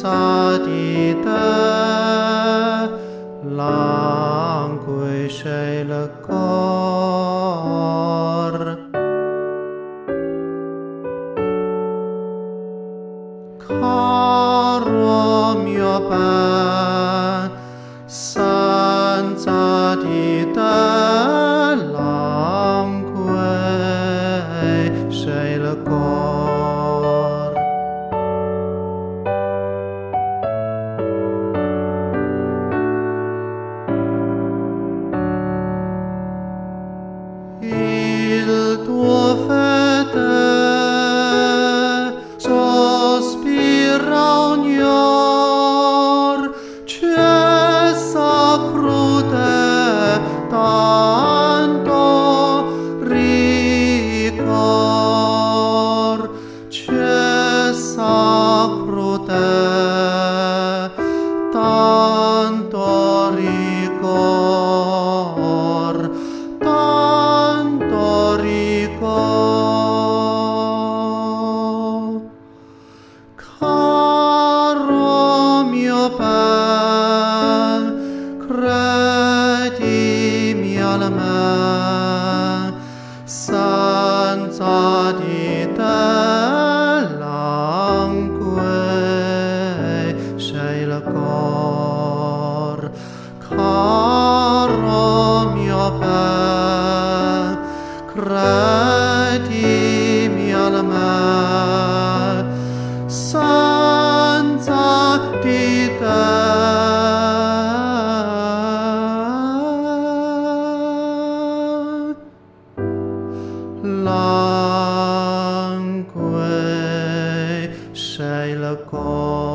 咋地的狼鬼睡了过？康乐苗伴，啥咋地的郎归？谁了过？Pan, credim ialmen, sancta di te langue la cor, caro mio Pan, credim ialmen, 浪归，谁了？空。